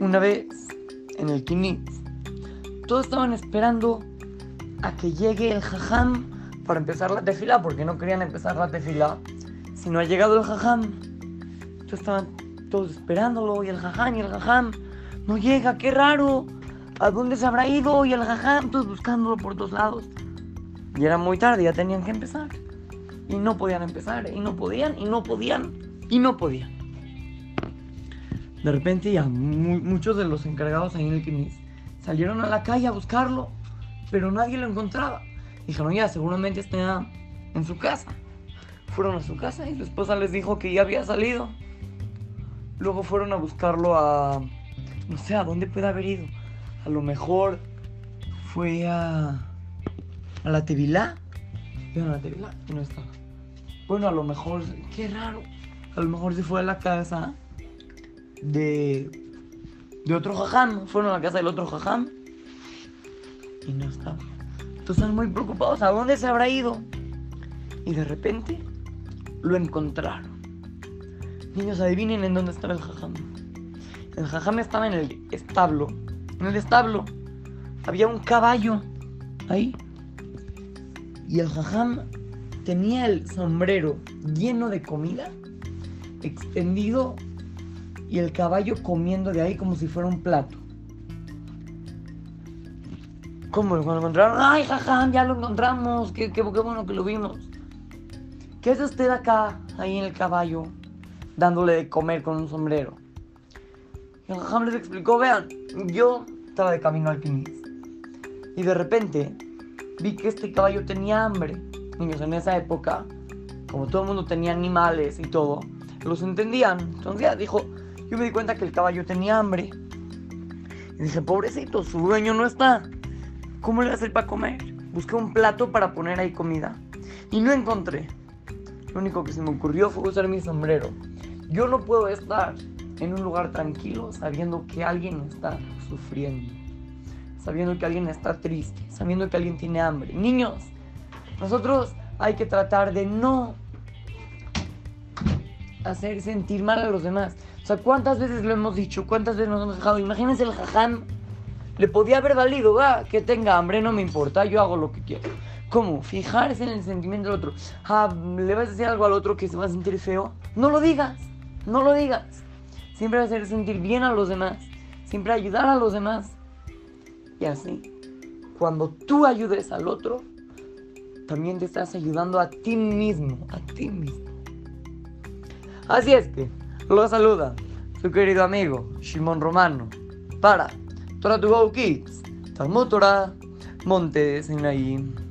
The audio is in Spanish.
Una vez, en el Kinitz, todos estaban esperando a que llegue el jajam para empezar la tefila, porque no querían empezar la tefila si no ha llegado el jajam. Entonces estaban todos esperándolo y el jajam y el jajam no llega, qué raro. ¿A dónde se habrá ido? Y el jajam, todos buscándolo por todos lados. Y era muy tarde, ya tenían que empezar. Y no podían empezar, y no podían, y no podían, y no podían. De repente ya muchos de los encargados ahí en el Kinis salieron a la calle a buscarlo, pero nadie lo encontraba. Dijeron, ya, seguramente está en su casa. Fueron a su casa y su esposa les dijo que ya había salido. Luego fueron a buscarlo a... No sé, ¿a dónde puede haber ido? A lo mejor fue a... A la Tevilá. a la Tevilá no estaba. Bueno, a lo mejor... Qué raro. A lo mejor se fue a la casa de, de otro jajam. Fueron a la casa del otro jajam y no estaba. Entonces están muy preocupados. ¿A dónde se habrá ido? Y de repente lo encontraron. Niños, adivinen en dónde estaba el jajam. El jajam estaba en el establo. En el establo había un caballo ahí. Y el jajam tenía el sombrero lleno de comida extendido y el caballo comiendo de ahí como si fuera un plato. ¿Cómo lo encontraron? ¡Ay, jajam! Ya lo encontramos. Qué, qué, bueno que lo vimos. ¿Qué hace usted acá, ahí en el caballo, dándole de comer con un sombrero? Y el jajam les explicó: Vean, yo estaba de camino al. Y de repente vi que este caballo tenía hambre. Niños, en esa época, como todo el mundo tenía animales y todo, los entendían. Entonces ya dijo, yo me di cuenta que el caballo tenía hambre. Y dije, pobrecito, su dueño no está. ¿Cómo le voy a hacer para comer? Busqué un plato para poner ahí comida. Y no encontré. Lo único que se me ocurrió fue usar mi sombrero. Yo no puedo estar en un lugar tranquilo sabiendo que alguien está sufriendo. Sabiendo que alguien está triste. Sabiendo que alguien tiene hambre. Niños, nosotros hay que tratar de no hacer sentir mal a los demás. O sea, ¿cuántas veces lo hemos dicho? ¿Cuántas veces nos hemos dejado? Imagínense el jajam. Le podía haber valido, va, que tenga hambre, no me importa, yo hago lo que quiero. ¿Cómo? Fijarse en el sentimiento del otro. Ah, ¿le vas a decir algo al otro que se va a sentir feo? No lo digas, no lo digas. Siempre hacer sentir bien a los demás. Siempre ayudar a los demás. Y así, cuando tú ayudes al otro, también te estás ayudando a ti mismo, a ti mismo. Así es que, lo saluda su querido amigo Shimon Romano para Torah to Go Kids, Talmud Torah, Monte de Sinaí.